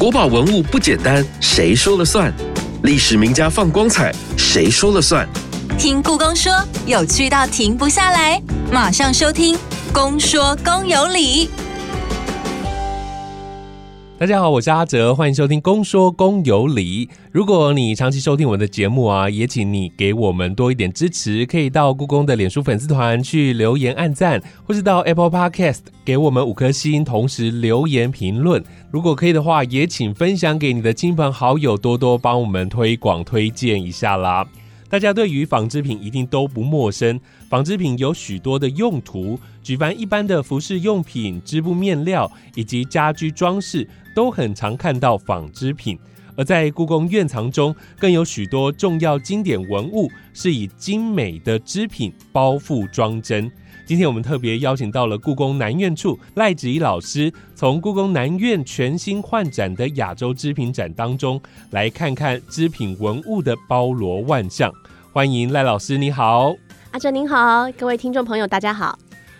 国宝文物不简单，谁说了算？历史名家放光彩，谁说了算？听故宫说，有趣到停不下来，马上收听《公说公有理》。大家好，我是阿哲，欢迎收听《公说公有理》。如果你长期收听我们的节目啊，也请你给我们多一点支持，可以到故宫的脸书粉丝团去留言按赞，或是到 Apple Podcast 给我们五颗星，同时留言评论。如果可以的话，也请分享给你的亲朋好友，多多帮我们推广推荐一下啦。大家对于纺织品一定都不陌生，纺织品有许多的用途，举凡一般的服饰用品、织布面料以及家居装饰，都很常看到纺织品。而在故宫院藏中，更有许多重要经典文物是以精美的织品包覆装帧。今天我们特别邀请到了故宫南院处赖子怡老师，从故宫南院全新换展的亚洲织品展当中，来看看织品文物的包罗万象。欢迎赖老师，你好，阿哲您好，各位听众朋友大家好。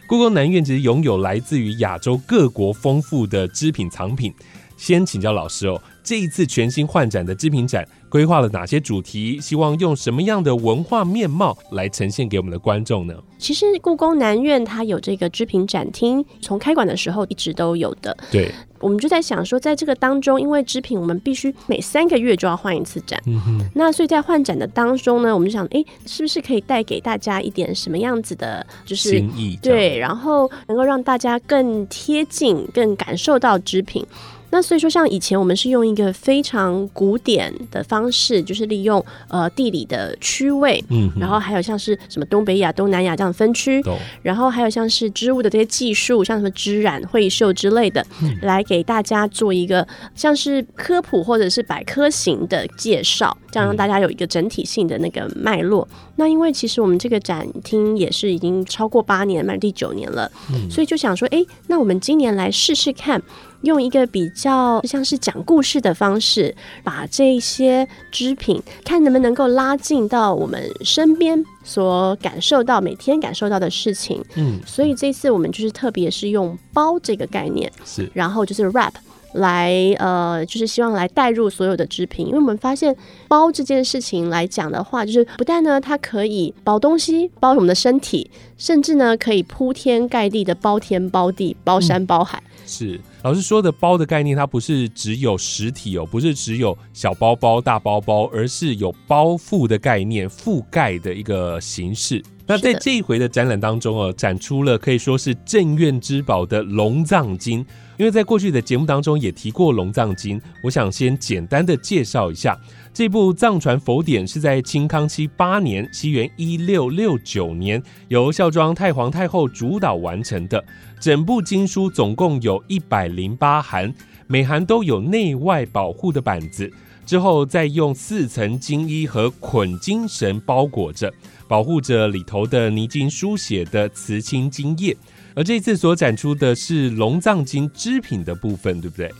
故宫南院其实拥有来自于亚洲各国丰富的织品藏品。先请教老师哦，这一次全新换展的织品展规划了哪些主题？希望用什么样的文化面貌来呈现给我们的观众呢？其实故宫南院它有这个织品展厅，从开馆的时候一直都有的。对，我们就在想说，在这个当中，因为织品我们必须每三个月就要换一次展，嗯哼，那所以在换展的当中呢，我们就想，哎，是不是可以带给大家一点什么样子的，就是心意对，然后能够让大家更贴近、更感受到织品。那所以说，像以前我们是用一个非常古典的方式，就是利用呃地理的区位，嗯，然后还有像是什么东北亚、东南亚这样分区，然后还有像是织物的这些技术，像什么织染、绘绣之类的，来给大家做一个像是科普或者是百科型的介绍，这样让大家有一个整体性的那个脉络。那因为其实我们这个展厅也是已经超过八年，迈入第九年了，所以就想说，哎，那我们今年来试试看。用一个比较像是讲故事的方式，把这些织品看能不能够拉近到我们身边所感受到、每天感受到的事情。嗯，所以这次我们就是特别是用包这个概念，是然后就是 wrap 来呃，就是希望来带入所有的织品，因为我们发现包这件事情来讲的话，就是不但呢它可以包东西、包我们的身体，甚至呢可以铺天盖地的包天包地、包山包海。是。老师说的包的概念，它不是只有实体哦，不是只有小包包、大包包，而是有包覆的概念，覆盖的一个形式。那在这一回的展览当中哦，展出了可以说是镇院之宝的龙藏经。因为在过去的节目当中也提过龙藏经，我想先简单的介绍一下。这部藏传佛典是在清康熙八年（西元一六六九年）由孝庄太皇太后主导完成的。整部经书总共有一百零八函，每函都有内外保护的板子，之后再用四层金衣和捆金绳包裹着，保护着里头的泥金书写的瓷青金叶。而这次所展出的是龙藏经织品的部分，对不对？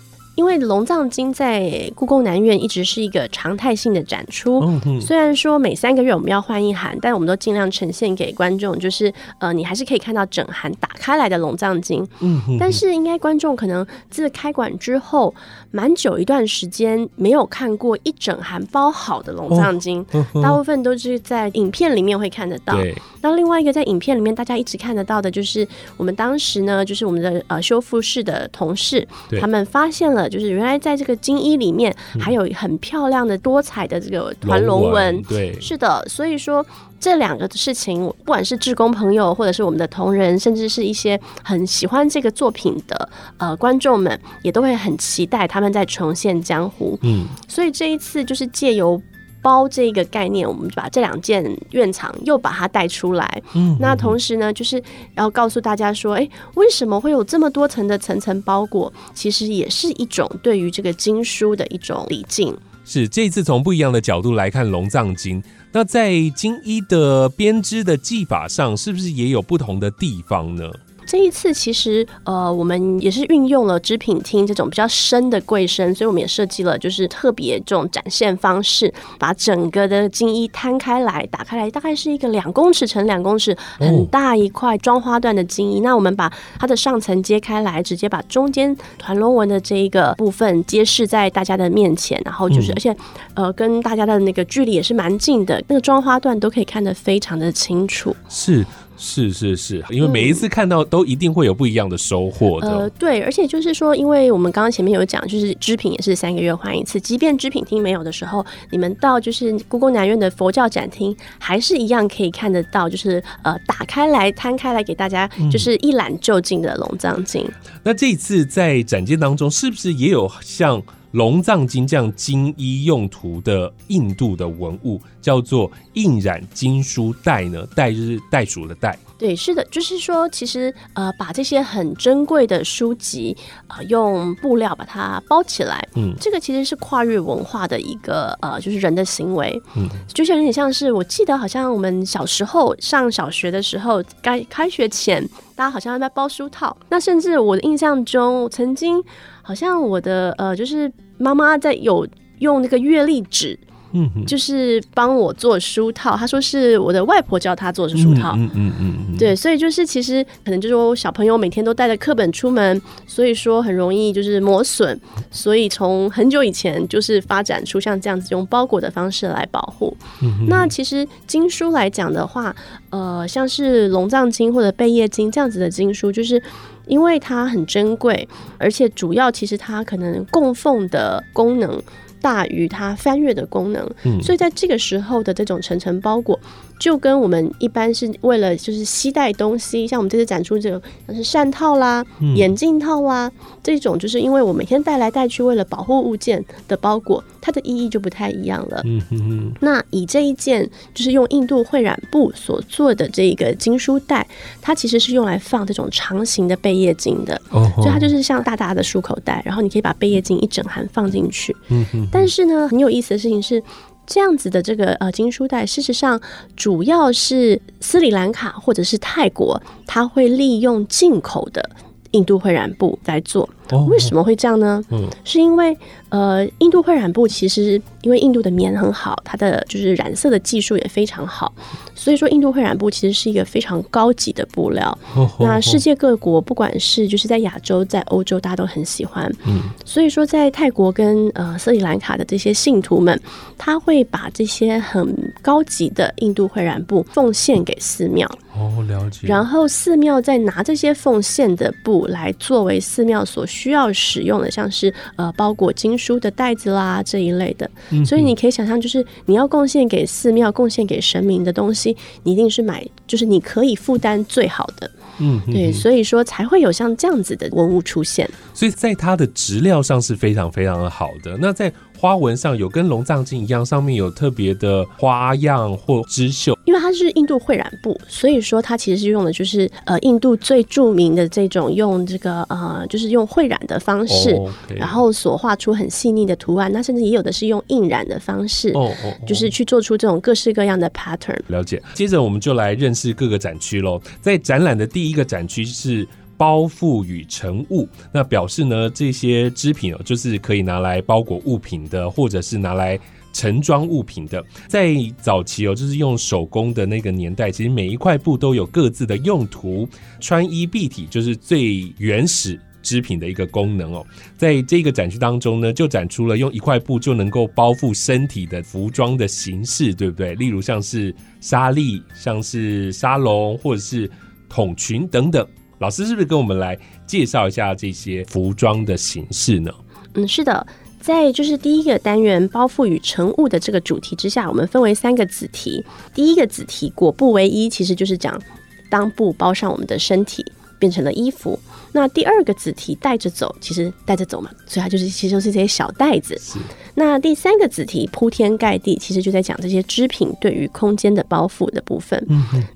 因为龙藏经在故宫南院一直是一个常态性的展出，嗯，虽然说每三个月我们要换一函，但我们都尽量呈现给观众，就是呃，你还是可以看到整函打开来的龙藏经。嗯哼，但是应该观众可能自开馆之后，蛮久一段时间没有看过一整函包好的龙藏经，大部分都是在影片里面会看得到。那另外一个在影片里面大家一直看得到的，就是我们当时呢，就是我们的呃修复室的同事，他们发现了，就是原来在这个金衣里面还有很漂亮的多彩的这个团龙纹。对，是的，所以说这两个事情，不管是志工朋友，或者是我们的同仁，甚至是一些很喜欢这个作品的呃观众们，也都会很期待他们在重现江湖。嗯，所以这一次就是借由包这个概念，我们就把这两件院藏又把它带出来。嗯那同时呢，就是要告诉大家说，诶，为什么会有这么多层的层层包裹？其实也是一种对于这个经书的一种礼敬。是这一次从不一样的角度来看龙藏经。那在金衣的编织的技法上，是不是也有不同的地方呢？这一次其实呃，我们也是运用了织品厅这种比较深的柜身，所以我们也设计了就是特别这种展现方式，把整个的金衣摊开来，打开来，大概是一个两公尺乘两公尺很大一块装花缎的金衣。那我们把它的上层揭开来，直接把中间团龙纹的这一个部分揭示在大家的面前，然后就是而且呃，跟大家的那个距离也是蛮近的，那个装花缎都可以看得非常的清楚。是是是是，因为每一次看到都一定会有不一样的收获的。呃，对，而且就是说，因为我们刚刚前面有讲，就是织品也是三个月换一次，即便织品厅没有的时候，你们到就是故宫南院的佛教展厅，还是一样可以看得到，就是呃打开来摊开来给大家，就是一览就尽的龙藏经。那这一次在展件当中，是不是也有像龙藏经这样金衣用途的印度的文物，叫做印染金书袋呢？袋就是袋鼠的袋。对，是的，就是说，其实呃，把这些很珍贵的书籍啊、呃用布料把它包起来，嗯这个其实是跨越文化的一个呃，就是人的行为，嗯，就像有点像是我记得好像我们小时候上小学的时候，该开学前，大家好像在包书套，那甚至我的印象中，曾经好像我的呃，就是妈妈在有用那个月历纸。就是帮我做书套，她说是我的外婆教她做的书套，嗯嗯嗯嗯，对，所以就是其实可能就是说小朋友每天都带着课本出门，所以说很容易就是磨损，所以从很久以前就是发展出像这样子用包裹的方式来保护。那其实经书来讲的话，呃，像是龙藏经或者贝叶经这样子的经书，就是。因为它很珍贵，而且主要其实它可能供奉的功能大于它翻阅的功能，嗯。所以在这个时候的这种层层包裹，就跟我们一般是为了就是携带东西，像我们这次展出这个像是扇套啦、眼镜套啊这种，就是因为我每天带来带去为了保护物件的包裹，它的意义就不太一样了。嗯哼哼，那以这一件就是用印度绘染布所做的这个经书袋，它其实是用来放这种长形的贝叶经的，哦所以它就是像大大的漱口袋，然后你可以把贝叶经一整函放进去。嗯哼，但是呢，很有意思的事情是。这样子的这个呃经书袋，事实上主要是斯里兰卡或者是泰国，它会利用进口的印度会染布来做。哦为什么会这样呢？嗯是因为呃，印度会染布其实因为印度的棉很好，它的就是染色的技术也非常好，所以说印度会染布其实是一个非常高级的布料。哦那世界各国不管是就是在亚洲、在欧洲，大家都很喜欢。嗯，所以说在泰国跟呃斯里兰卡的这些信徒们，他会把这些很高级的印度会染布奉献给寺庙。哦了解，然后寺庙再拿这些奉献的布来作为寺庙所需要使用的，像是呃包裹经书的袋子啦这一类的。嗯所以你可以想象，就是你要贡献给寺庙、贡献给神明的东西，你一定是买就是你可以负担最好的。嗯对，所以说才会有像这样子的文物出现。所以在它的质料上是非常非常的好的。那在花纹上有跟龙藏经一样，上面有特别的花样或织绣。因为它是印度绘染布，所以说它其实是用的就是呃印度最著名的这种用这个呃就是用绘染的方式，然后所画出很细腻的图案。那甚至也有的是用印染的方式，就是去做出这种各式各样的 pattern。了解。接着我们就来认识各个展区喽。在展览的第一个展区是。包覆与盛物，那表示呢，这些织品哦，就是可以拿来包裹物品的，或者是拿来盛装物品的。在早期哦，就是用手工的那个年代，其实每一块布都有各自的用途，穿衣蔽体就是最原始。织品的一个功能哦，在这个展区当中呢，就展出了用一块布就能够包覆身体的服装的形式，对不对？例如像是纱丽、像是纱笼，或者是筒裙等等。老师是不是跟我们来介绍一下这些服装的形式呢？嗯，是的。在就是第一个单元包覆与成物的这个主题之下，我们分为三个子题。第一个子题裹布为衣，其实就是讲当布包上我们的身体，变成了衣服。那第二个子题带着走，其实带着走嘛，所以它就是其实就是这些小袋子。是那第三个子题铺天盖地，其实就在讲这些织品对于空间的包覆的部分。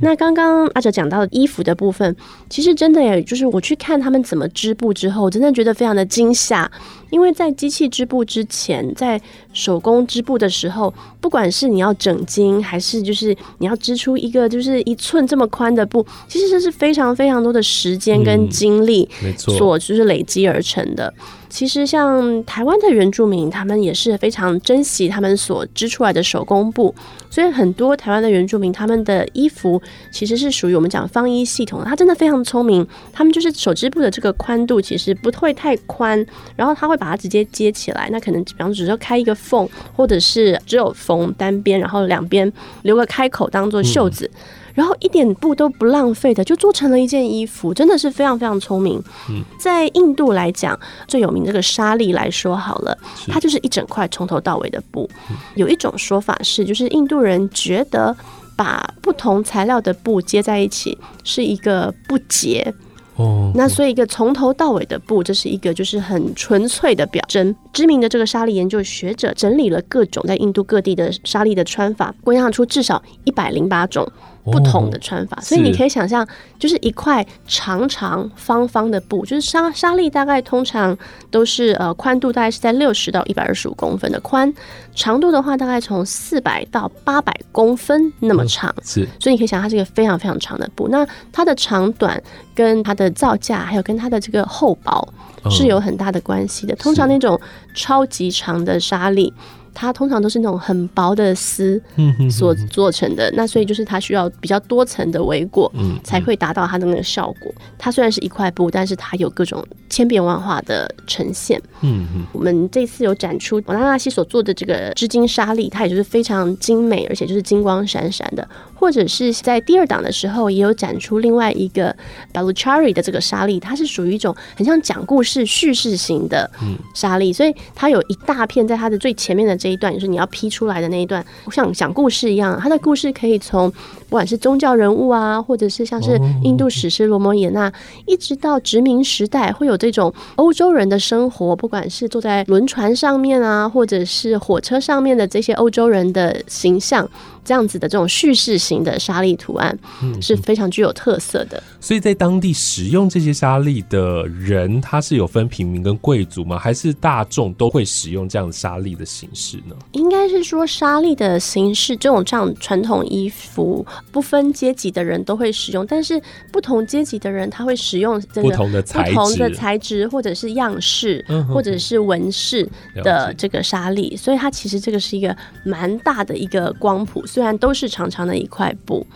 那刚刚阿哲讲到衣服的部分，其实真的也就是我去看他们怎么织布之后，我真的觉得非常的惊吓。因为在机器织布之前，在手工织布的时候，不管是你要整经，还是就是你要织出一个就是一寸这么宽的布，其实这是非常非常多的时间跟精力没错，所就是累积而成的。其实像台湾的原住民，他们也是非常珍惜他们所织出来的手工布，所以很多台湾的原住民，他们的衣服其实是属于我们讲方衣系统的。他真的非常聪明，他们就是手织布的这个宽度其实不会太宽，然后他会把它直接接起来。那可能比方只是开一个缝，或者是只有缝单边，然后两边留个开口当做袖子。然后一点布都不浪费的，就做成了一件衣服，真的是非常非常聪明。嗯，在印度来讲，最有名这个沙粒来说好了，它就是一整块从头到尾的布。有一种说法是，就是印度人觉得把不同材料的布接在一起是一个不洁，哦，那所以一个从头到尾的布，这是一个就是很纯粹的表征。知名的这个沙粒研究学者整理了各种在印度各地的沙粒的穿法，归纳出至少一百零八种不同的穿法。所以你可以想象，就是一块长长方方的布，就是沙沙丽大概通常都是呃宽度大概是在六十到一百二十五公分的宽，长度的话大概从四百到八百公分那么长。是所以你可以想，它是一个非常非常长的布。那它的长短跟它的造价，还有跟它的这个厚薄是有很大的关系的。通常那种超级长的沙丽，它通常都是那种很薄的丝嗯所做成的。那所以就是它需要比较多层的围裹，嗯才会达到它的那个效果。它虽然是一块布，但是它有各种千变万化的呈现。嗯嗯我们这次有展出瓦拉纳西所做的这个织金纱丽，它也就是非常精美，而且就是金光闪闪的。或者是在第二档的时候，也有展出另外一个 Baluchari 的这个沙粒，它是属于一种很像讲故事叙事型的沙粒，所以它有一大片在它的最前面的这一段，就是你要批出来的那一段，像讲故事一样。它的故事可以从不管是宗教人物啊，或者是像是印度史诗罗摩衍那，一直到殖民时代，会有这种欧洲人的生活，不管是坐在轮船上面啊，或者是火车上面的这些欧洲人的形象，这样子的这种叙事型的沙粒图案是非常具有特色的。所以在当地使用这些沙粒的人，他是有分平民跟贵族吗？还是大众都会使用这样的纱丽的形式呢？应该是说沙粒的形式，这种这样传统衣服不分阶级的人都会使用，但是不同阶级的人他会使用这个不同的材质不同的材质或者是样式，或者是纹饰的这个沙粒，所以它其实这个是一个蛮大的一个光谱，虽然都是长长的一块布，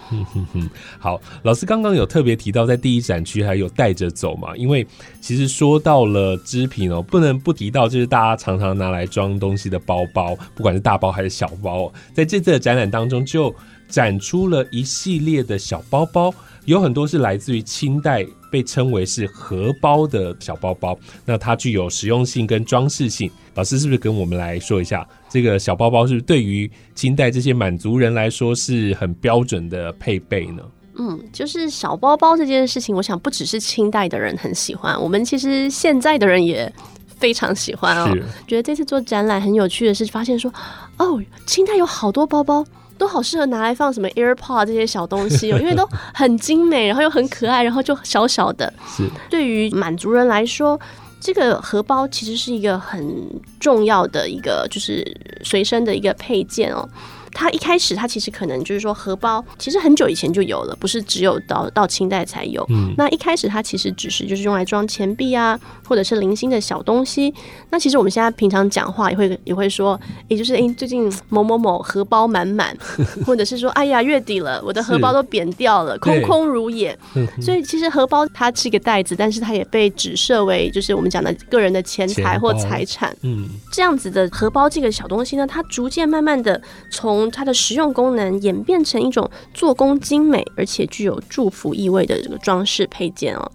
好，老师刚刚有特别提到，在第一展区还有带着走嘛？因为其实说到了织品哦，不能不提到就是大家常常拿来装东西的包包，不管是大包还是小包，在这次的展览当中就展出了一系列的小包包，有很多是来自于清代。被称为是荷包的小包包，那它具有实用性跟装饰性。老师是不是跟我们来说一下，这个小包包是不是对于清代这些满族人来说是很标准的配备呢？嗯，就是小包包这件事情，我想不只是清代的人很喜欢，我们其实现在的人也非常喜欢哦是。觉得这次做展览很有趣的是，发现说，哦，清代有好多包包。都好适合拿来放什么 AirPod 这些小东西哦，因为都很精美，然后又很可爱，然后就小小的。是对于满族人来说，这个荷包其实是一个很重要的一个，就是随身的一个配件哦。它一开始，它其实可能就是说荷包，其实很久以前就有了，不是只有到到清代才有。嗯那一开始它其实只是就是用来装钱币啊，或者是零星的小东西。那其实我们现在平常讲话也会也会说，也就是诶，最近某某某荷包满满，或者是说哎呀月底了，我的荷包都扁掉了，空空如也。所以其实荷包它是一个袋子，但是它也被指设为就是我们讲的个人的钱财或财产。嗯这样子的荷包这个小东西呢，它逐渐慢慢的从它的实用功能演变成一种做工精美而且具有祝福意味的这个装饰配件哦。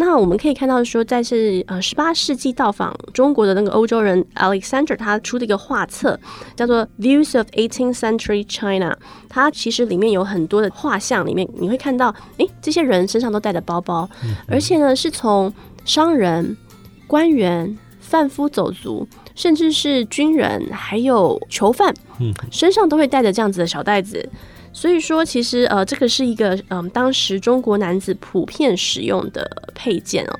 那我们可以看到说，在是呃十八世纪到访中国的那个欧洲人 Alexander 他出的一个画册，叫做《Views of 18th Century China》。它其实里面有很多的画像，里面你会看到，诶，这些人身上都带着包包，而且呢是从商人、官员、贩夫走卒，甚至是军人，还有囚犯，嗯身上都会带着这样子的小袋子。所以说，其实呃，这个是一个嗯、当时中国男子普遍使用的配件哦。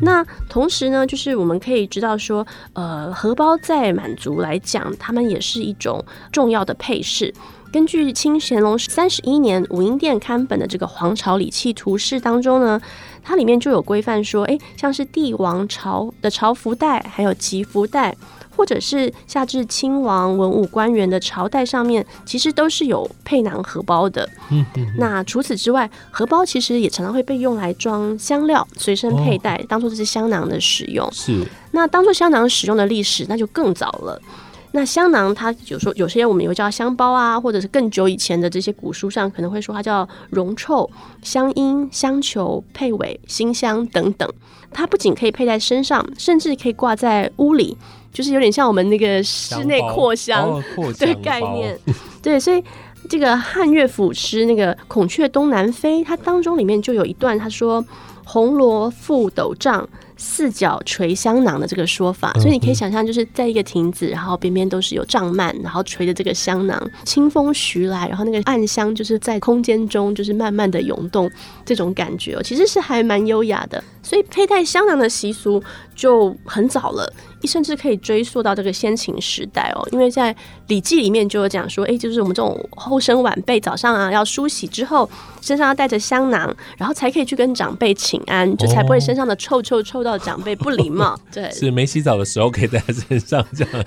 那同时呢，就是我们可以知道说，呃，荷包在满族来讲，他们也是一种重要的配饰。根据清乾隆三十一年武英殿刊本的这个《皇朝礼器图示》当中呢，它里面就有规范说，诶，像是帝王朝的朝服带，还有吉服带，或者是下至亲王、文武官员的朝代上面，其实都是有配囊荷包的。嗯嗯那除此之外，荷包其实也常常会被用来装香料，随身佩戴，当做这是香囊的使用。是那当做香囊使用的历史，那就更早了。那香囊它有时候有些我们也会叫它香包啊，或者是更久以前的这些古书上可能会说它叫容臭、香音、香球、配尾、馨香等等。它不仅可以佩在身上，甚至可以挂在屋里，就是有点像我们那个室内扩香。的香概念。对，所以这个汉乐府诗那个《孔雀东南飞》，它当中里面就有一段，他说“红罗覆斗帐，四角垂香囊”的这个说法。所以你可以想象，就是在一个亭子，然后边边都是有帐幔，然后垂着这个香囊，清风徐来，然后那个暗香就是在空间中就是慢慢的涌动，这种感觉哦，其实是还蛮优雅的。所以佩戴香囊的习俗就很早了。甚至可以追溯到这个先秦时代哦，因为在《礼记》里面就有讲说，哎，就是我们这种后生晚辈早上啊要梳洗之后，身上要带着香囊，然后才可以去跟长辈请安，就才不会身上的臭臭臭到长辈不礼貌。对，是没洗澡的时候可以带在身上这样。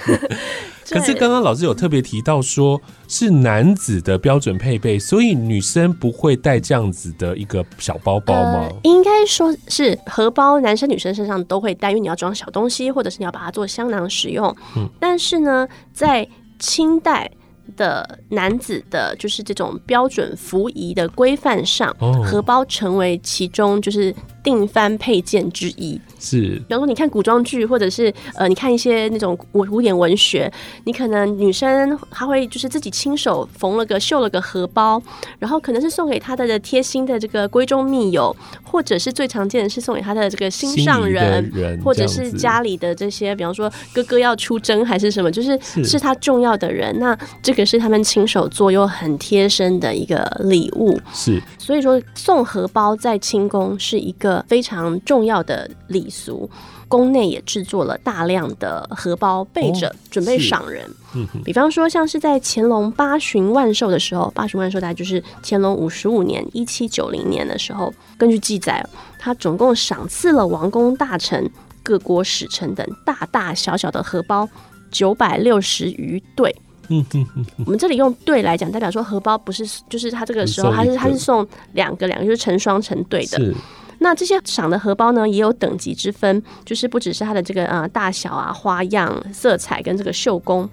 可是刚刚老师有特别提到说，是男子的标准配备，所以女生不会带这样子的一个小包包吗？呃应该说是荷包，男生女生身上都会带，因为你要装小东西，或者是你要把它做香囊使用。嗯但是呢，在清代的男子的，就是这种标准服仪的规范上，哦荷包成为其中就是定番配件之一。是比方说，你看古装剧，或者是呃，你看一些那种古古典文学，你可能女生她会就是自己亲手缝了个绣了个荷包，然后可能是送给她的贴心的这个闺中密友，或者是最常见的是送给她的这个心上人。或者是家里的这些，比方说哥哥要出征还是什么，就是是是他重要的人，那这个是他们亲手做又很贴身的一个礼物。是所以说，送荷包在清宫是一个非常重要的礼俗。宫内也制作了大量的荷包备着，哦准备赏人。嗯比方说，像是在乾隆八旬万寿的时候，八旬万寿大概就是乾隆五十五年（一七九零年）的时候，根据记载，他总共赏赐了王公大臣、各国使臣等大大小小的荷包九百六十余对。我们这里用对来讲，代表说荷包不是，就是他这个时候他是只送一个他是送两个两个，就是成双成对的。是那这些赏的荷包呢，也有等级之分，就是不只是它的这个呃大小啊、花样、色彩跟这个绣工。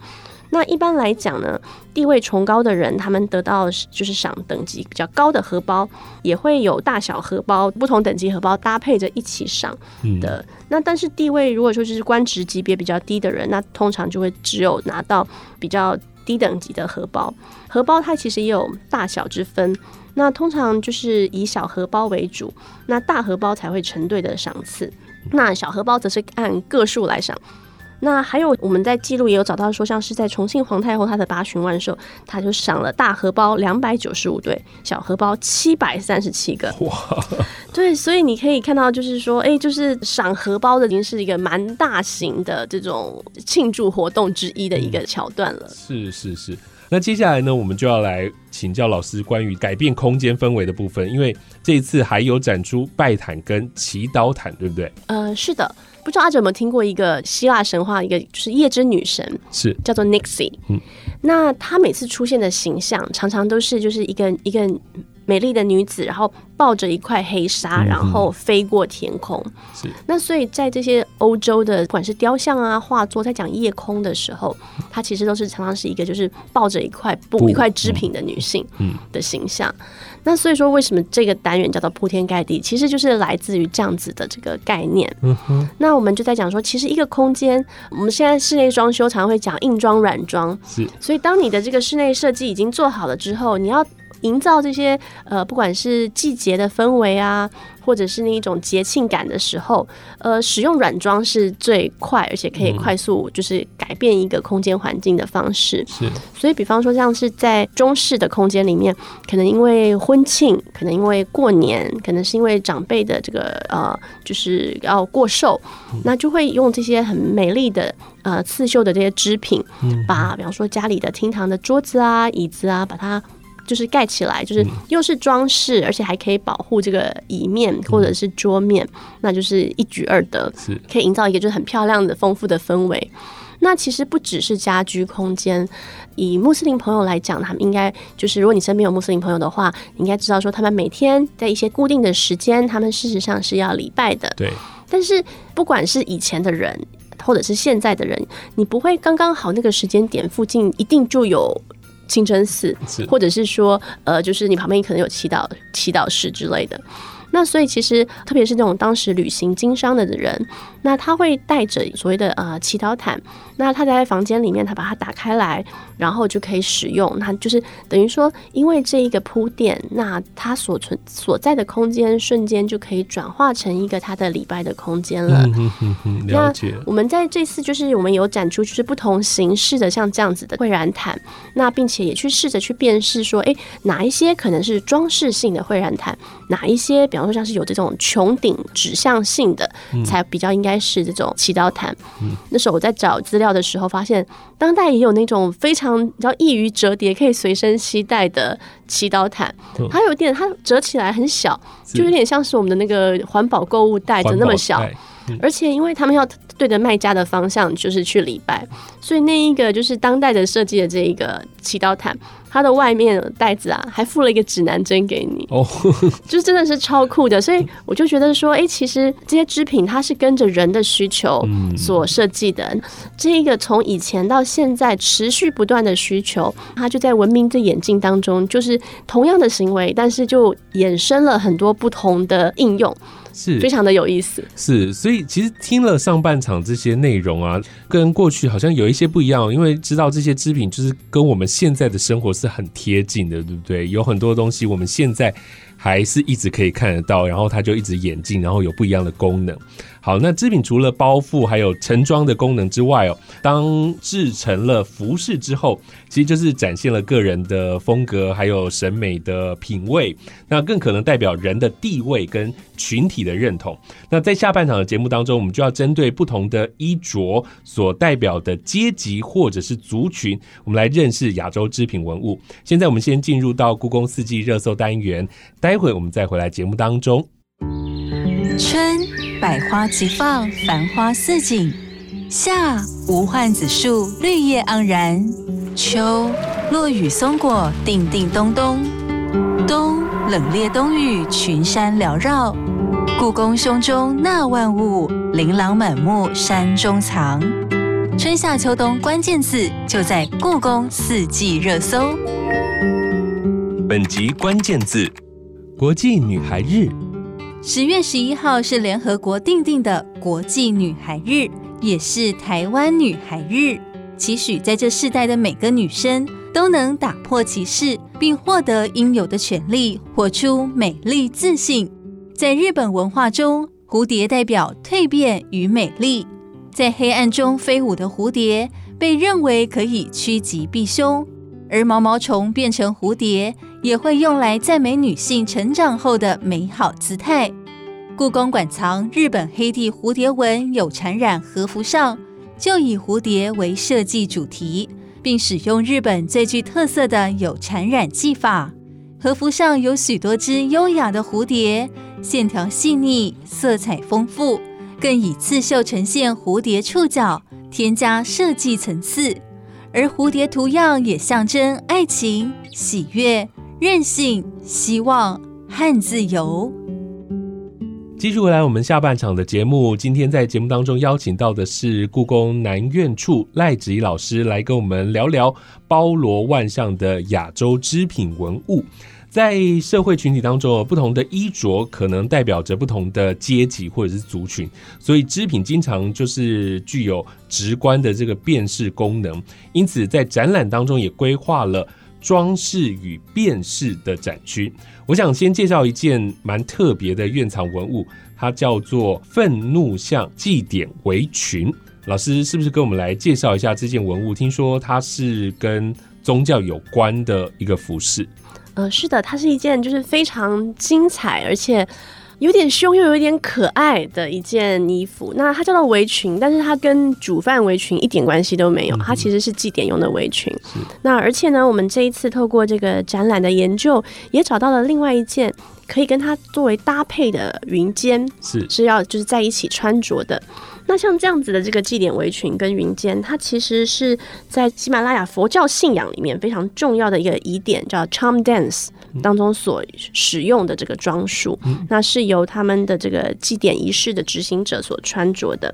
那一般来讲呢，地位崇高的人，他们得到就是赏等级比较高的荷包，也会有大小荷包、不同等级荷包搭配着一起赏嗯的。那但是地位如果说就是官职级别比较低的人，那通常就会只有拿到比较低等级的荷包。荷包它其实也有大小之分，那通常就是以小荷包为主，那大荷包才会成对的赏赐，那小荷包则是按个数来赏。那还有我们在记录也有找到说，像是在重庆皇太后她的八旬万寿，她就赏了大荷包两百九十五对，小荷包七百三十七个。哇，对，所以你可以看到，就是说，哎，就是赏荷包的已经是一个蛮大型的这种庆祝活动之一的一个桥段了。是是是。那接下来呢，我们就要来请教老师关于改变空间氛围的部分，因为这一次还有展出拜毯跟祈祷毯，对不对？呃，是的，不知道阿哲有没有听过一个希腊神话，一个就是夜之女神，是叫做 Nixie。嗯，那她每次出现的形象，常常都是就是一个一个美丽的女子，然后抱着一块黑纱，嗯然后飞过天空。是那所以在这些欧洲的不管是雕像啊、画作，在讲夜空的时候，它其实都是常常是一个就是抱着一块布、一块织品的女性嗯的形象。那所以说，为什么这个单元叫做铺天盖地？其实就是来自于这样子的这个概念。嗯哼，那我们就在讲说，其实一个空间，我们现在室内装修常会讲硬装、软装，是所以当你的这个室内设计已经做好了之后，你要营造这些呃，不管是季节的氛围啊，或者是那一种节庆感的时候，呃，使用软装是最快而且可以快速就是改变一个空间环境的方式。是，所以比方说像是在中式的空间里面，可能因为婚庆，可能因为过年，可能是因为长辈的这个呃，就是要过寿，那就会用这些很美丽的呃刺绣的这些织品，把比方说家里的厅堂的桌子啊、椅子啊，把它。就是盖起来，就是又是装饰，而且还可以保护这个椅面或者是桌面，那就是一举二得，可以营造一个就是很漂亮的、丰富的氛围。那其实不只是家居空间，以穆斯林朋友来讲，他们应该就是，如果你身边有穆斯林朋友的话，你应该知道说，他们每天在一些固定的时间，他们事实上是要礼拜的。对，但是不管是以前的人，或者是现在的人，你不会刚刚好那个时间点附近一定就有。清真寺，或者是说，呃，就是你旁边可能有祈祷祈祷室之类的。那所以其实，特别是那种当时旅行经商的人，那他会带着所谓的呃祈祷毯，那他在房间里面，他把它打开来，然后就可以使用。那就是等于说，因为这一个铺垫，那他所存所在的空间瞬间就可以转化成一个他的礼拜的空间了。了解。我们在这次就是我们有展出就是不同形式的像这样子的会燃毯，那并且也去试着去辨识说，哎，哪一些可能是装饰性的会燃毯，哪一些。比方说，像是有这种穹顶指向性的，才比较应该是这种祈祷毯。那时候我在找资料的时候，发现当代也有那种非常比较易于折叠、可以随身携带的祈祷毯。它有点，它折起来很小，就有点像是我们的那个环保购物袋子那么小。而且，因为他们要对着卖家的方向就是去礼拜，所以那一个就是当代的设计的这一个祈祷毯。它的外面袋子啊，还附了一个指南针给你，哦，就真的是超酷的。所以我就觉得说，哎，其实这些织品它是跟着人的需求所设计的。这一个从以前到现在持续不断的需求，它就在文明的眼镜当中，就是同样的行为，但是就衍生了很多不同的应用。是非常的有意思，是，所以其实听了上半场这些内容啊，跟过去好像有一些不一样，因为知道这些织品就是跟我们现在的生活是很贴近的，对不对？有很多东西我们现在还是一直可以看得到，然后它就一直演进，然后有不一样的功能。好，那织品除了包覆还有盛装的功能之外哦，当制成了服饰之后，其实就是展现了个人的风格还有审美的品味，那更可能代表人的地位跟群体的认同。那在下半场的节目当中，我们就要针对不同的衣着所代表的阶级或者是族群，我们来认识亚洲织品文物。现在我们先进入到故宫四季热搜单元，待会我们再回来节目当中。春。百花齐放，繁花似锦；夏无患子树，绿叶盎然；秋落雨松果，叮叮咚咚；冬冷冽冬雨，群山缭绕。故宫胸中纳万物，琳琅满目山中藏。春夏秋冬关键字就在故宫四季热搜。本集关键字：国际女孩日。十月十一号是联合国定定的国际女孩日，也是台湾女孩日。期许在这世代的每个女生都能打破歧视，并获得应有的权利，活出美丽自信。在日本文化中，蝴蝶代表蜕变与美丽。在黑暗中飞舞的蝴蝶被认为可以趋吉避凶，而毛毛虫变成蝴蝶。也会用来赞美女性成长后的美好姿态。故宫馆藏日本黑地蝴蝶纹有缠染和服上，就以蝴蝶为设计主题，并使用日本最具特色的有缠染技法。和服上有许多只优雅的蝴蝶，线条细腻，色彩丰富，更以刺绣呈现蝴蝶触角，添加设计层次。而蝴蝶图样也象征爱情、喜悦。任性、希望和自由。继续回来，我们下半场的节目，今天在节目当中邀请到的是故宫南院处赖子怡老师来跟我们聊聊包罗万象的亚洲织品文物。在社会群体当中，不同的衣着可能代表着不同的阶级或者是族群，所以织品经常就是具有直观的这个辨识功能。因此，在展览当中也规划了。装饰与辨识的展区。我想先介绍一件蛮特别的院藏文物，它叫做愤怒像祭典围裙。老师是不是跟我们来介绍一下这件文物？听说它是跟宗教有关的一个服饰。呃，是的，它是一件就是非常精彩，而且有点凶又有一点可爱的一件衣服。那它叫做围裙，但是它跟煮饭围裙一点关系都没有，它其实是祭典用的围裙。那而且呢，我们这一次透过这个展览的研究，也找到了另外一件可以跟它作为搭配的云肩，是是要就是在一起穿着的。那像这样子的这个祭典围裙跟云肩，它其实是在喜马拉雅佛教信仰里面非常重要的一个疑点，叫 Charm Dance 当中所使用的这个装束，那是由他们的这个祭典仪式的执行者所穿着的。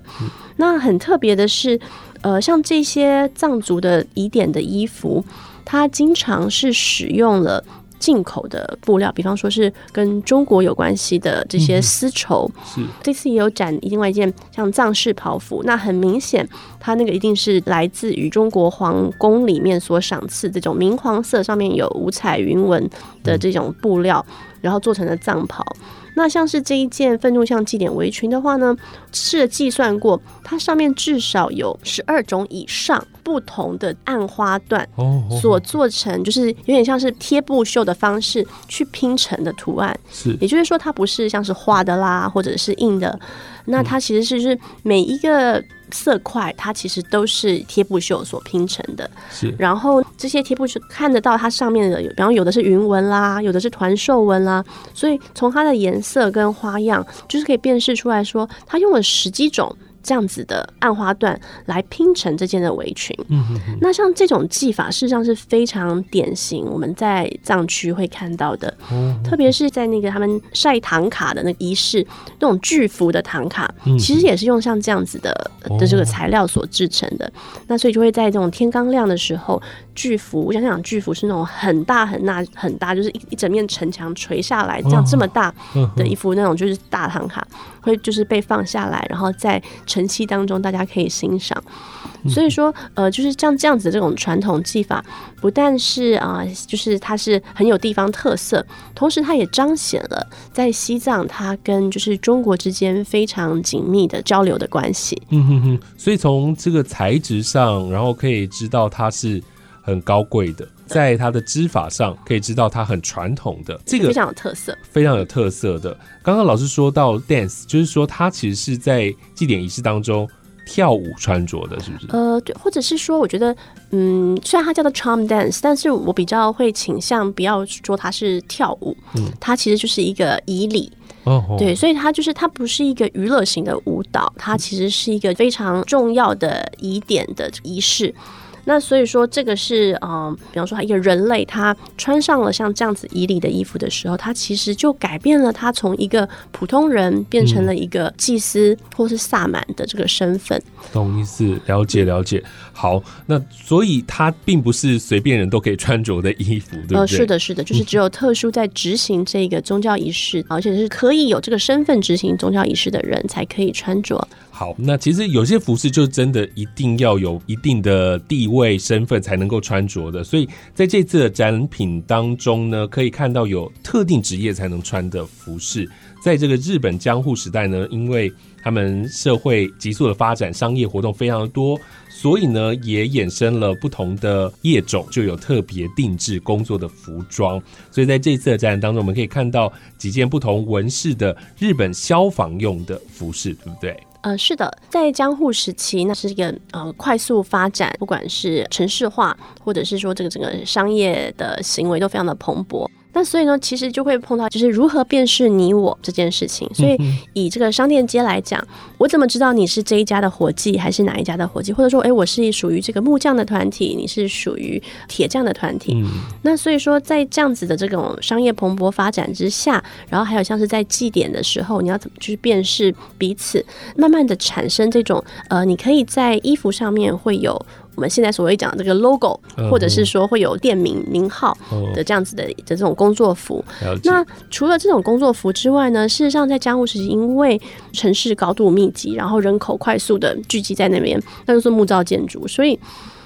那很特别的是，呃，像这些藏族的疑点的衣服，它经常是使用了。进口的布料，比方说是跟中国有关系的这些丝绸，是。这次也有展另外一件像藏式袍服，那很明显，它那个一定是来自于中国皇宫里面所赏赐这种明黄色，上面有五彩云纹的这种布料，然后做成的藏袍。那像是这一件愤怒像祭典围裙的话呢，是计算过，它上面至少有十二种以上不同的暗花段所做成，就是有点像是贴布绣的方式去拼成的图案。是，也就是说，它不是像是画的啦，或者是印的，那它其实是是每一个。色块它其实都是贴布绣所拼成的，是。然后这些贴布是看得到它上面的，比方有的是云纹啦，有的是团寿纹啦，所以从它的颜色跟花样，就是可以辨识出来说，它用了十几种。这样子的暗花缎来拼成这件的围裙。嗯那像这种技法，事实上是非常典型，我们在藏区会看到的。特别是在那个他们晒唐卡的那个仪式，那种巨幅的唐卡，其实也是用像这样子的的这个材料所制成的。那所以就会在这种天刚亮的时候，巨幅，我想想，巨幅是那种很大很大很大，就是一一整面城墙垂下来，这样这么大的一幅那种就是大唐卡。会就是被放下来，然后在晨曦当中，大家可以欣赏。所以说，呃，就是像这样子的这种传统技法，不但是啊，就是它是很有地方特色，同时它也彰显了在西藏它跟就是中国之间非常紧密的交流的关系。嗯哼哼，所以从这个材质上，然后可以知道它是很高贵的。在它的织法上，可以知道它很传统的，这个非常有特色，非常有特色的。刚刚老师说到 dance，就是说它其实是在祭典仪式当中跳舞穿着的，是不是？呃，对，或者是说，我觉得，嗯，虽然它叫做 charm dance，但是我比较会倾向不要说它是跳舞，嗯，它其实就是一个仪礼，哦，对，所以它就是它不是一个娱乐型的舞蹈，它其实是一个非常重要的仪典的仪式。那所以说，这个是嗯，比方说一个人类，他穿上了像这样子以礼的衣服的时候，他其实就改变了他从一个普通人变成了一个祭司或是萨满的这个身份。懂意思？了解了解。好，那所以他并不是随便人都可以穿着的衣服，对不对？呃，是的，是的，就是只有特殊在执行这个宗教仪式，而且是可以有这个身份执行宗教仪式的人才可以穿着。好，那其实有些服饰就真的一定要有一定的地位身份才能够穿着的，所以在这次的展品当中呢，可以看到有特定职业才能穿的服饰。在这个日本江户时代呢，因为他们社会急速的发展，商业活动非常的多，所以呢也衍生了不同的业种，就有特别定制工作的服装。所以在这次的展览当中，我们可以看到几件不同纹饰的日本消防用的服饰，对不对？呃，是的，在江户时期，那是一个呃快速发展，不管是城市化，或者是说这个整个商业的行为都非常的蓬勃。那所以呢，其实就会碰到就是如何辨识你我这件事情。所以以这个商店街来讲，我怎么知道你是这一家的伙计还是哪一家的伙计？或者说，哎，我是属于这个木匠的团体，你是属于铁匠的团体。那所以说，在这样子的这种商业蓬勃发展之下，然后还有像是在祭典的时候，你要怎么去辨识彼此，慢慢的产生这种呃，你可以在衣服上面会有。我们现在所谓讲这个 logo，或者是说会有店名名号的这样子的的这种工作服。那除了这种工作服之外呢，事实上在江户时期，因为城市高度密集，然后人口快速的聚集在那边，那就是木造建筑，所以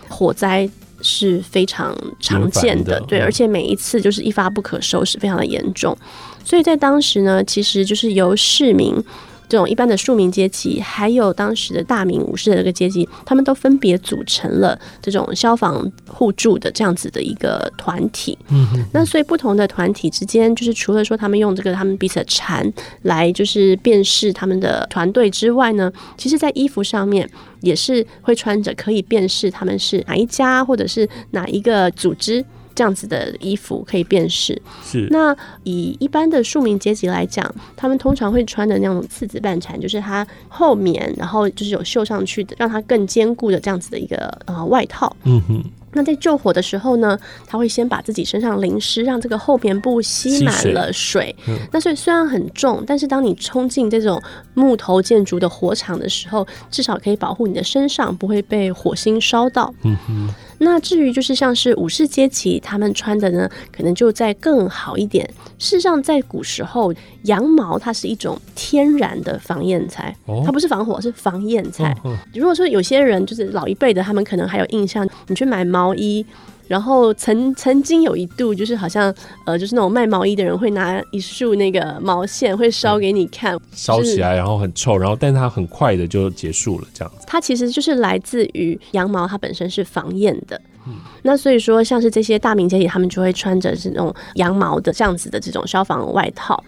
火灾是非常常见的，对，而且每一次就是一发不可收拾，非常的严重。所以在当时呢，其实就是由市民。这种一般的庶民阶级，还有当时的大明武士的这个阶级，他们都分别组成了这种消防互助的这样子的一个团体。嗯那所以不同的团体之间，就是除了说他们用这个他们彼此的蝉来就是辨识他们的团队之外呢，其实在衣服上面也是会穿着可以辨识他们是哪一家或者是哪一个组织。这样子的衣服可以辨识。是那以一般的庶民阶级来讲，他们通常会穿的那种次子半缠，就是它后面然后就是有绣上去的，让它更坚固的这样子的一个呃外套。嗯哼，那在救火的时候呢，他会先把自己身上淋湿，让这个后棉布吸满了水。那所以虽然很重，但是当你冲进这种木头建筑的火场的时候，至少可以保护你的身上不会被火星烧到。嗯哼，那至于就是像是武士阶级，他们穿的呢，可能就再更好一点。事实上，在古时候，羊毛它是一种天然的防焰材，哦它不是防火，是防焰材。嗯如果说有些人就是老一辈的，他们可能还有印象，你去买毛衣。然后曾曾经有一度，就是好像呃，就是那种卖毛衣的人会拿一束那个毛线，会烧给你看，烧起来然后很臭，然后但它很快的就结束了，这样子。它其实就是来自于羊毛，它本身是防焰的。那所以说，像是这些大名阶级，他们就会穿着是那种羊毛的这样子的这种消防外套。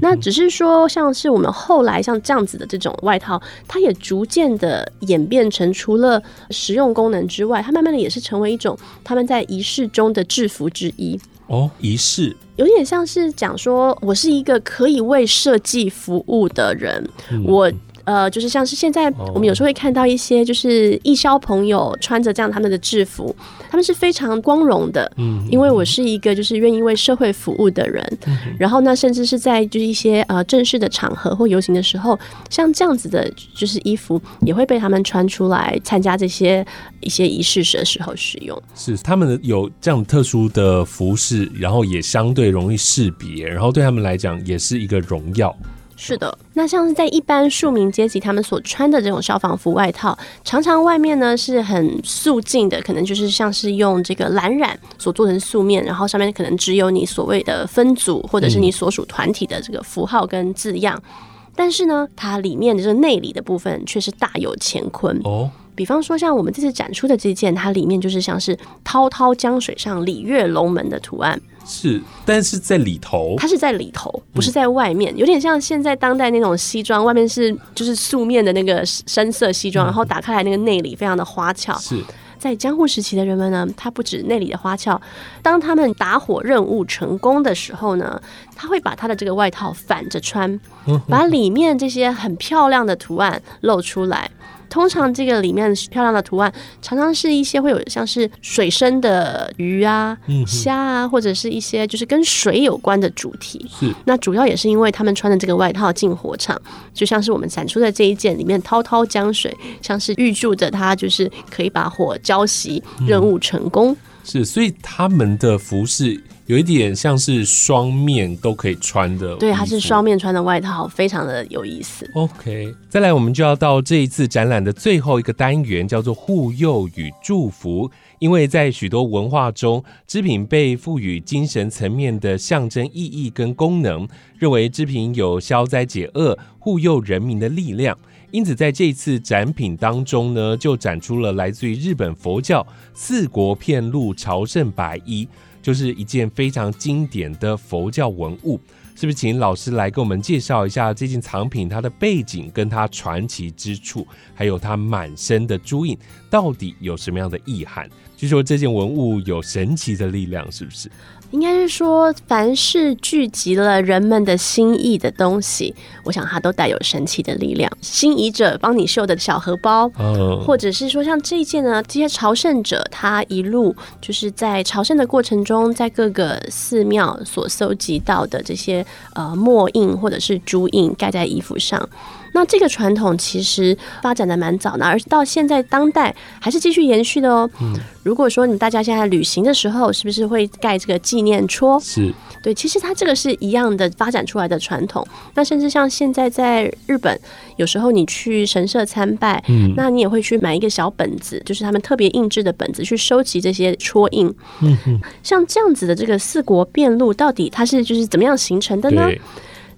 那只是说，像是我们后来像这样子的这种外套，它也逐渐的演变成除了实用功能之外，它慢慢的也是成为一种他们在仪式中的制服之一。哦，仪式，有点像是讲说，我是一个可以为设计服务的人，我。呃，就是像是现在我们有时候会看到一些就是义消朋友穿着这样他们的制服，他们是非常光荣的，嗯，因为我是一个就是愿意为社会服务的人。然后呢，甚至是在就是一些呃正式的场合或游行的时候，像这样子的就是衣服也会被他们穿出来参加这些一些仪式的时候使用。是他们有这样特殊的服饰，然后也相对容易识别，然后对他们来讲也是一个荣耀。是的，那像是在一般庶民阶级他们所穿的这种消防服外套，常常外面呢是很素净的，可能就是像是用这个蓝染所做成素面，然后上面可能只有你所谓的分组或者是你所属团体的这个符号跟字样。但是呢，它里面的这个内里的部分却是大有乾坤。哦，比方说，像我们这次展出的这件，它里面就是像是滔滔江水上鲤跃龙门的图案。是，但是在里头，它是在里头，不是在外面，有点像现在当代那种西装，外面是就是素面的那个深色西装，然后打开来那个内里非常的花俏。是在江户时期的人们呢，他不止内里的花俏，当他们打火任务成功的时候呢，他会把他的这个外套反着穿，把里面这些很漂亮的图案露出来。通常这个里面漂亮的图案，常常是一些会有像是水生的鱼啊、虾啊，或者是一些就是跟水有关的主题。是那主要也是因为他们穿的这个外套进火场，就像是我们展出的这一件里面滔滔江水，像是预祝着他就是可以把火浇熄，任务成功。是，所以他们的服饰有一点像是双面都可以穿的，对，它是双。面穿的外套，非常的有意思。OK，再来，我们就要到这一次展览的最后一个单元，叫做护佑与祝福。因为在许多文化中，织品被赋予精神层面的象征意义跟功能，认为织品有消灾解厄、护佑人民的力量。因此，在这次展品当中呢，就展出了来自于日本佛教四国片路朝圣白衣，就是一件非常经典的佛教文物。是不是请老师来给我们介绍一下这件藏品它的背景跟它传奇之处，还有它满身的朱印到底有什么样的意涵？据说这件文物有神奇的力量，是不是？应该是说，凡是聚集了人们的心意的东西，我想它都带有神奇的力量。心仪者帮你绣的小荷包，嗯，或者是说像这一件呢，这些朝圣者他一路就是在朝圣的过程中，在各个寺庙所搜集到的这些呃墨印或者是珠印盖在衣服上。那这个传统其实发展的蛮早的，而到现在当代还是继续延续的哦。嗯，如果说你大家现在旅行的时候，是不是会盖这个纪念戳？是。对，其实它这个是一样的发展出来的传统。那甚至像现在在日本，有时候你去神社参拜，嗯，那你也会去买一个小本子，就是他们特别印制的本子，去收集这些戳印。像这样子的这个四国遍路，到底它是就是怎么样形成的呢？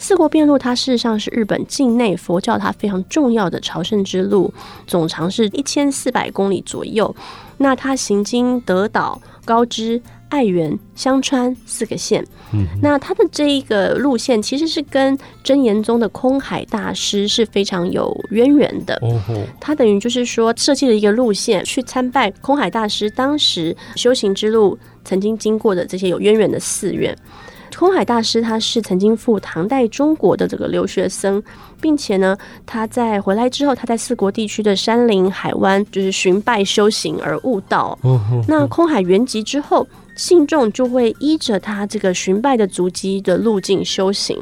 四国遍路它事实上是日本境内佛教它非常重要的朝圣之路，总长是一千四百公里左右。那它行经德岛、高知。爱媛、香川四个县，嗯，那它的这一个路线其实是跟真言宗的空海大师是非常有渊源的。哦他等于就是说设计了一个路线去参拜空海大师当时修行之路曾经经过的这些有渊源的寺院。空海大师他是曾经赴唐代中国的这个留学生，并且呢，他在回来之后，他在四国地区的山林海湾就是寻拜修行而悟道。那空海圆寂之后。信众就会依着他这个寻拜的足迹的路径修行。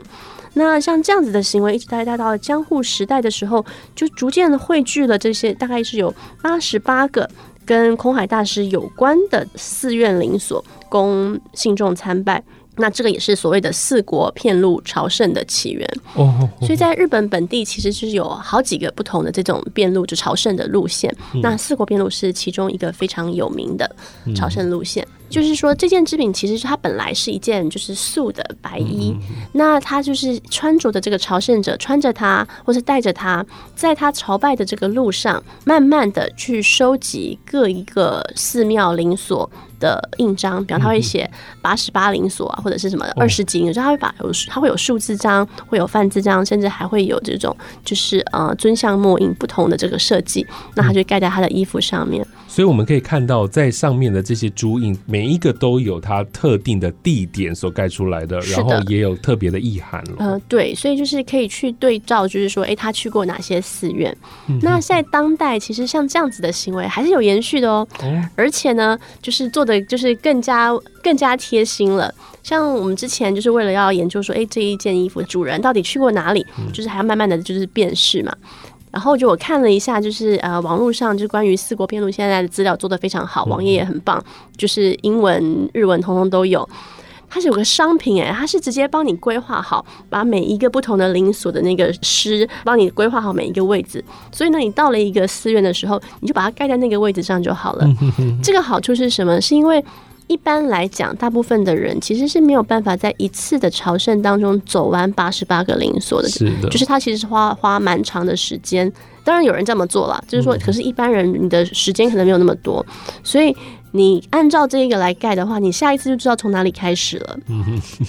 那像这样子的行为，一直待待到了江户时代的时候，就逐渐的汇聚了这些，大概是有八十八个跟空海大师有关的寺院灵所，供信众参拜。那这个也是所谓的四国遍路朝圣的起源哦，所以在日本本地其实是有好几个不同的这种遍路就朝圣的路线。那四国遍路是其中一个非常有名的朝圣路线。就是说，这件织品其实是它本来是一件就是素的白衣，那他就是穿着的这个朝圣者穿着它，或是带着它，在他朝拜的这个路上，慢慢的去收集各一个寺庙灵所的印章，比方他会写八十八灵所啊，或者是什么二十几，就他会把有他会有数字章，会有范字章，甚至还会有这种就是呃尊像墨印不同的这个设计，那他就盖在他的衣服上面。所以我们可以看到，在上面的这些朱印，每一个都有它特定的地点所盖出来的，然后也有特别的意涵了。嗯，对，所以就是可以去对照，就是说，哎，他去过哪些寺院？那在当代，其实像这样子的行为还是有延续的哦。而且呢，就是做的就是更加更加贴心了。像我们之前就是为了要研究说，哎，这一件衣服主人到底去过哪里，就是还要慢慢的就是辨识嘛。然后就我看了一下，就是呃，网络上就是关于四国片路现在的资料做的非常好，网页也很棒，就是英文、日文通通都有。它是有个商品哎，它是直接帮你规划好，把每一个不同的灵所的那个诗帮你规划好每一个位置。所以呢，你到了一个寺院的时候，你就把它盖在那个位置上就好了。这个好处是什么？是因为。一般来讲，大部分的人其实是没有办法在一次的朝圣当中走完八十八个灵所的，是的，就是他其实是花花蛮长的时间。当然有人这么做了，就是说，可是一般人你的时间可能没有那么多，所以。你按照这一个来盖的话，你下一次就知道从哪里开始了，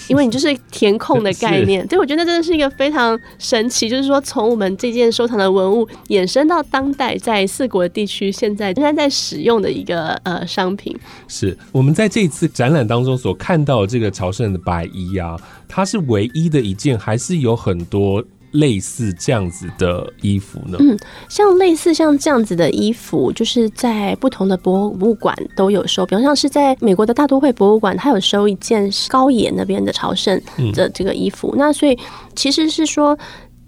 因为你就是填空的概念。所以我觉得真的是一个非常神奇，就是说从我们这件收藏的文物衍生到当代在四国地区现在仍然在使用的一个呃商品。是我们在这次展览当中所看到这个朝圣的白衣啊，它是唯一的一件，还是有很多？类似这样子的衣服呢？嗯，像类似像这样子的衣服，就是在不同的博物馆都有收。比方像是在美国的大都会博物馆，它有收一件高野那边的朝圣的这个衣服。那所以其实是说，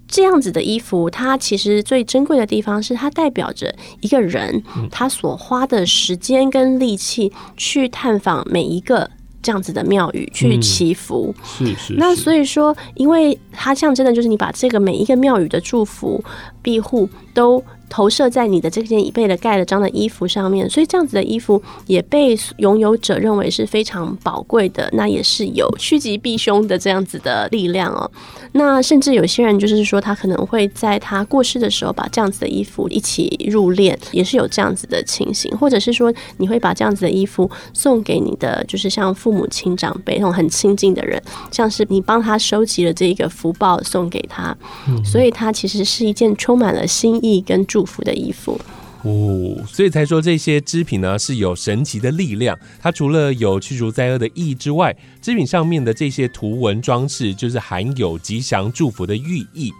这样子的衣服，它其实最珍贵的地方是它代表着一个人他所花的时间跟力气去探访每一个。这样子的庙宇去祈福，是是。那所以说，因为它象征的就是你把这个每一个庙宇的祝福庇护都。投射在你的这件已被了盖了章的衣服上面，所以这样子的衣服也被拥有者认为是非常宝贵的，那也是有趋吉避凶的这样子的力量哦。那甚至有些人就是说，他可能会在他过世的时候把这样子的衣服一起入殓，也是有这样子的情形，或者是说你会把这样子的衣服送给你的，就是像父母亲长辈那种很亲近的人，像是你帮他收集了这个福报送给他，所以他其实是一件充满了心意跟祝。祝福的衣服哦，所以才说这些织品呢是有神奇的力量。它除了有驱逐灾厄的意义之外，织品上面的这些图文装饰就是含有吉祥祝福的寓意。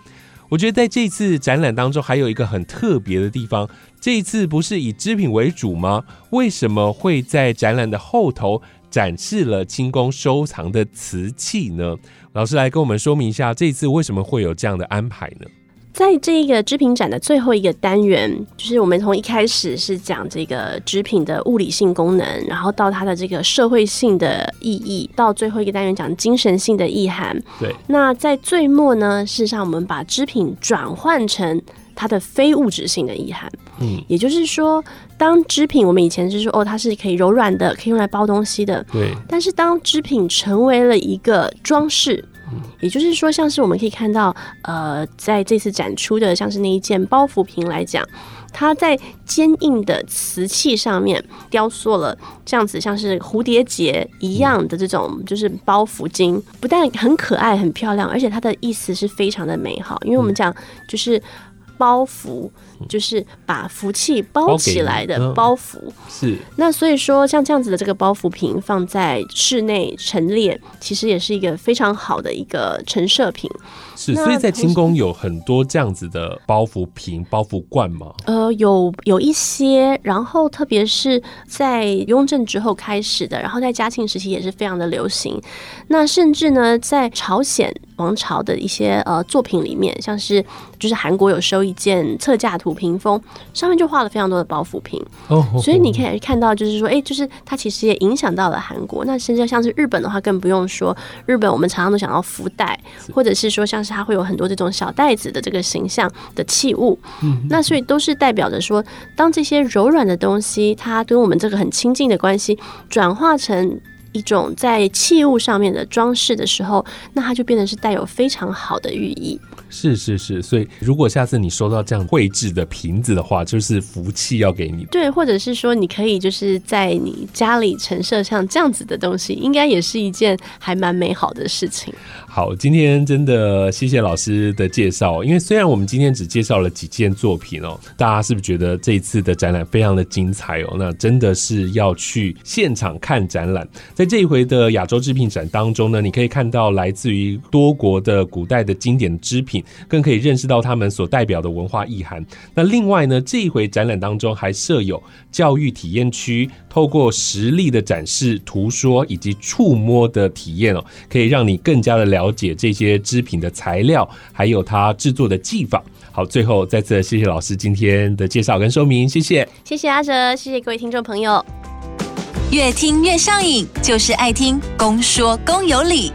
我觉得在这次展览当中还有一个很特别的地方，这一次不是以织品为主吗？为什么会在展览的后头展示了清宫收藏的瓷器呢？老师来跟我们说明一下，这一次为什么会有这样的安排呢？在这个织品展的最后一个单元，就是我们从一开始是讲这个织品的物理性功能，然后到它的这个社会性的意义，到最后一个单元讲精神性的意涵。对，那在最末呢，事实上我们把织品转换成它的非物质性的意涵。嗯，也就是说，当织品我们以前是说哦，它是可以柔软的，可以用来包东西的。对，但是当织品成为了一个装饰，也就是说，像是我们可以看到，呃，在这次展出的，像是那一件包袱瓶来讲，它在坚硬的瓷器上面雕塑了这样子，像是蝴蝶结一样的这种就是包袱巾，不但很可爱、很漂亮，而且它的意思是非常的美好，因为我们讲就是包袱，就是把福气包起来的包袱。是那所以说，像这样子的这个包袱瓶放在室内陈列，其实也是一个非常好的一个陈设品。是，所以在清宫有很多这样子的包袱瓶、包袱罐吗。呃，有有一些，然后特别是在雍正之后开始的，然后在嘉庆时期也是非常的流行。那甚至呢，在朝鲜王朝的一些呃作品里面，像是就是韩国有收一件侧架图屏风，上面就画了非常多的包袱瓶。哦，所以你可以看到，就是说，哎、就是它其实也影响到了韩国。那甚至像是日本的话，更不用说。日本我们常常都想要福袋，或者是说像是它会有很多这种小袋子的这个形象的器物。嗯那所以都是代表着说，当这些柔软的东西，它跟我们这个很亲近的关系转化成。一种在器物上面的装饰的时候，那它就变得是带有非常好的寓意。是是是，所以如果下次你收到这样绘制的瓶子的话，就是福气要给你。对，或者是说，你可以就是在你家里陈设像这样子的东西，应该也是一件还蛮美好的事情。好，今天真的谢谢老师的介绍，因为虽然我们今天只介绍了几件作品哦，大家是不是觉得这一次的展览非常的精彩哦？那真的是要去现场看展览。在这一回的亚洲制品展当中呢，你可以看到来自于多国的古代的经典织品，更可以认识到他们所代表的文化意涵。那另外呢，这一回展览当中还设有教育体验区，透过实例的展示、图说以及触摸的体验哦，可以让你更加的了解这些织品的材料，还有它制作的技法。好，最后再次谢谢老师今天的介绍跟说明，谢谢。谢谢阿哲，谢谢各位听众朋友。越听越上瘾，就是爱听公说公有理。